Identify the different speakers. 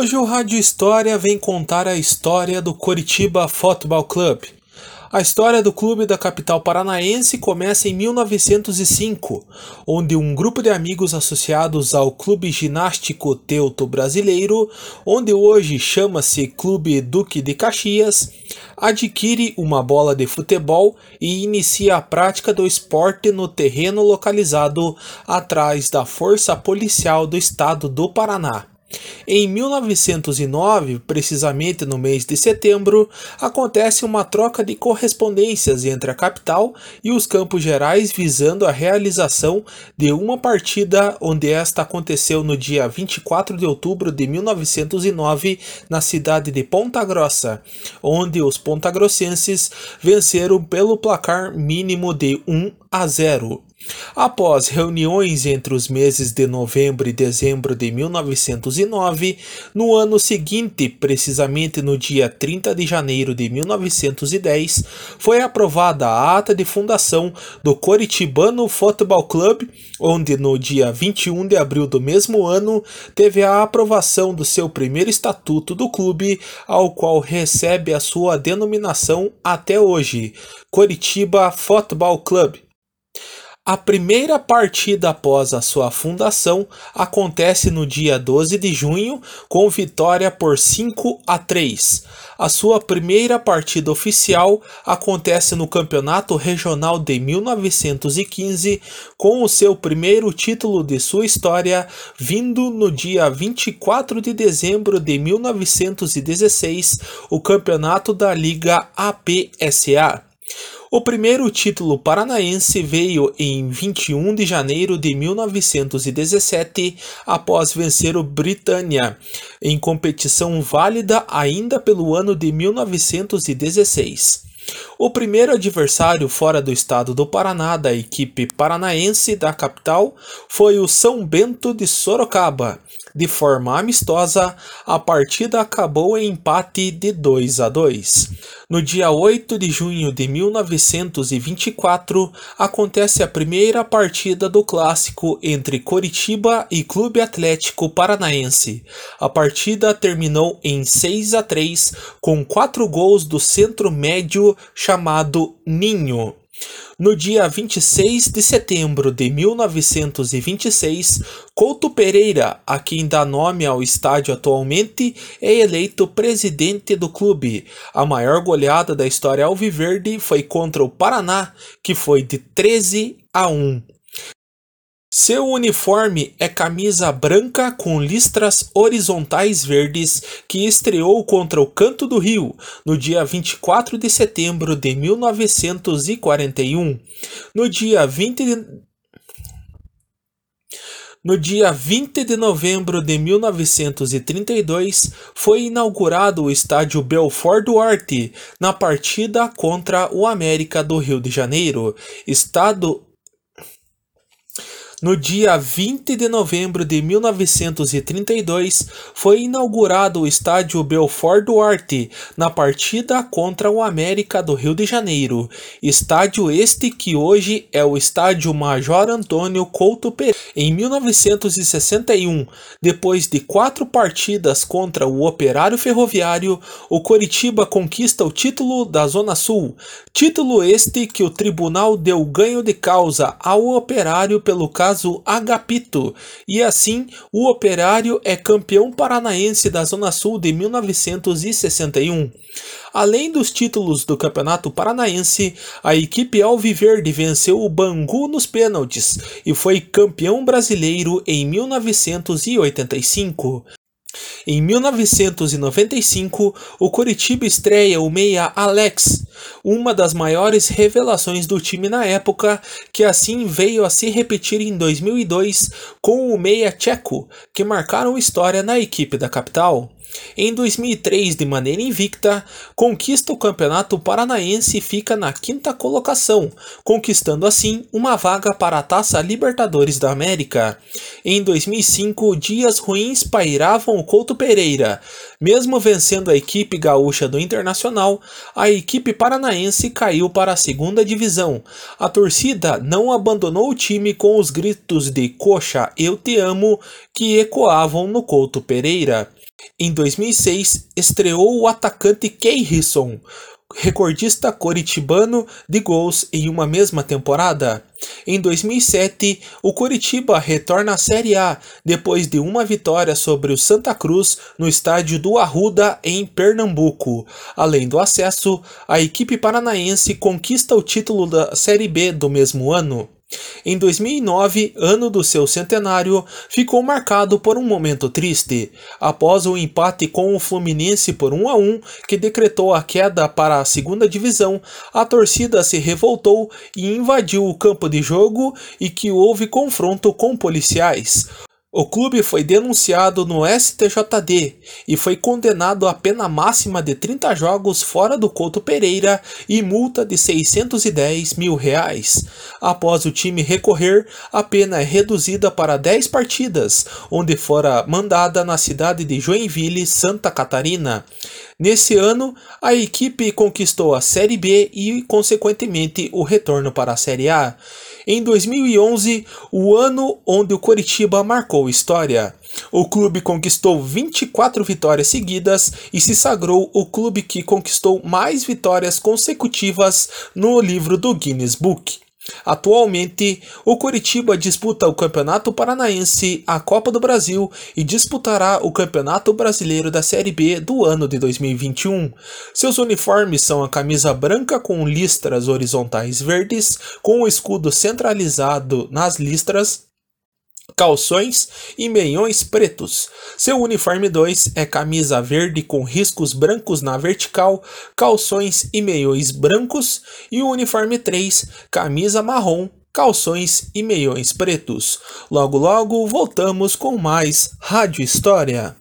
Speaker 1: Hoje o Rádio História vem contar a história do Coritiba Football Club. A história do clube da capital paranaense começa em 1905, onde um grupo de amigos associados ao Clube Ginástico Teuto Brasileiro, onde hoje chama-se Clube Duque de Caxias, adquire uma bola de futebol e inicia a prática do esporte no terreno localizado atrás da Força Policial do Estado do Paraná. Em 1909, precisamente no mês de setembro, acontece uma troca de correspondências entre a capital e os Campos Gerais visando a realização de uma partida onde esta aconteceu no dia 24 de outubro de 1909 na cidade de Ponta Grossa, onde os pontagrossenses venceram pelo placar mínimo de 1 a 0. Após reuniões entre os meses de novembro e dezembro de 1909, no ano seguinte, precisamente no dia 30 de janeiro de 1910, foi aprovada a ata de fundação do Coritibano Futebol Club, onde no dia 21 de abril do mesmo ano teve a aprovação do seu primeiro estatuto do clube, ao qual recebe a sua denominação até hoje, Coritiba Futebol Club. A primeira partida após a sua fundação acontece no dia 12 de junho, com vitória por 5 a 3. A sua primeira partida oficial acontece no Campeonato Regional de 1915, com o seu primeiro título de sua história, vindo no dia 24 de dezembro de 1916, o Campeonato da Liga APSA. O primeiro título paranaense veio em 21 de janeiro de 1917, após vencer o Britânia, em competição válida ainda pelo ano de 1916. O primeiro adversário fora do estado do Paraná da equipe paranaense da capital foi o São Bento de Sorocaba. De forma amistosa, a partida acabou em empate de 2 a 2. No dia 8 de junho de 1924, acontece a primeira partida do clássico entre Coritiba e Clube Atlético Paranaense. A partida terminou em 6 a 3 com quatro gols do centro médio chamado Ninho. No dia 26 de setembro de 1926, Couto Pereira, a quem dá nome ao estádio atualmente, é eleito presidente do clube. A maior goleada da história alviverde foi contra o Paraná, que foi de 13 a 1. Seu uniforme é camisa branca com listras horizontais verdes que estreou contra o Canto do Rio no dia 24 de setembro de 1941. No dia 20 de... No dia 20 de novembro de 1932, foi inaugurado o estádio Belfort Duarte na partida contra o América do Rio de Janeiro, estado no dia 20 de novembro de 1932, foi inaugurado o estádio Belfort Duarte na partida contra o América do Rio de Janeiro. Estádio este que hoje é o estádio Major Antônio Couto Pereira. Em 1961, depois de quatro partidas contra o Operário Ferroviário, o Coritiba conquista o título da Zona Sul. Título este que o tribunal deu ganho de causa ao Operário pelo caso caso Agapito, e assim o Operário é campeão paranaense da Zona Sul de 1961. Além dos títulos do Campeonato Paranaense, a equipe Alviverde venceu o Bangu nos pênaltis e foi campeão brasileiro em 1985. Em 1995, o Coritiba estreia o meia Alex, uma das maiores revelações do time na época, que assim veio a se repetir em 2002 com o meia Tcheco, que marcaram história na equipe da capital. Em 2003, de maneira invicta, conquista o Campeonato Paranaense e fica na quinta colocação, conquistando assim uma vaga para a Taça Libertadores da América. Em 2005, dias ruins pairavam o Couto Pereira. Mesmo vencendo a equipe gaúcha do Internacional, a equipe paranaense caiu para a segunda divisão. A torcida não abandonou o time com os gritos de Coxa, eu te amo, que ecoavam no Couto Pereira. Em 2006, estreou o atacante Keirson, recordista coritibano de gols em uma mesma temporada. Em 2007, o Coritiba retorna à Série A depois de uma vitória sobre o Santa Cruz no estádio do Arruda, em Pernambuco. Além do acesso, a equipe paranaense conquista o título da Série B do mesmo ano. Em 2009, ano do seu centenário, ficou marcado por um momento triste. Após o empate com o Fluminense por 1 a 1, que decretou a queda para a segunda divisão, a torcida se revoltou e invadiu o campo de jogo e que houve confronto com policiais. O clube foi denunciado no STJD e foi condenado a pena máxima de 30 jogos fora do Couto Pereira e multa de 610 mil reais. Após o time recorrer, a pena é reduzida para 10 partidas, onde fora mandada na cidade de Joinville, Santa Catarina. Nesse ano, a equipe conquistou a Série B e, consequentemente, o retorno para a Série A. Em 2011, o ano onde o Coritiba marcou história. O clube conquistou 24 vitórias seguidas e se sagrou o clube que conquistou mais vitórias consecutivas no livro do Guinness Book. Atualmente, o Curitiba disputa o Campeonato Paranaense, a Copa do Brasil e disputará o Campeonato Brasileiro da Série B do ano de 2021. Seus uniformes são a camisa branca com listras horizontais verdes, com o escudo centralizado nas listras calções e meiões pretos. Seu uniforme 2 é camisa verde com riscos brancos na vertical, calções e meiões brancos, e o uniforme 3, camisa marrom, calções e meiões pretos. Logo logo voltamos com mais Rádio História.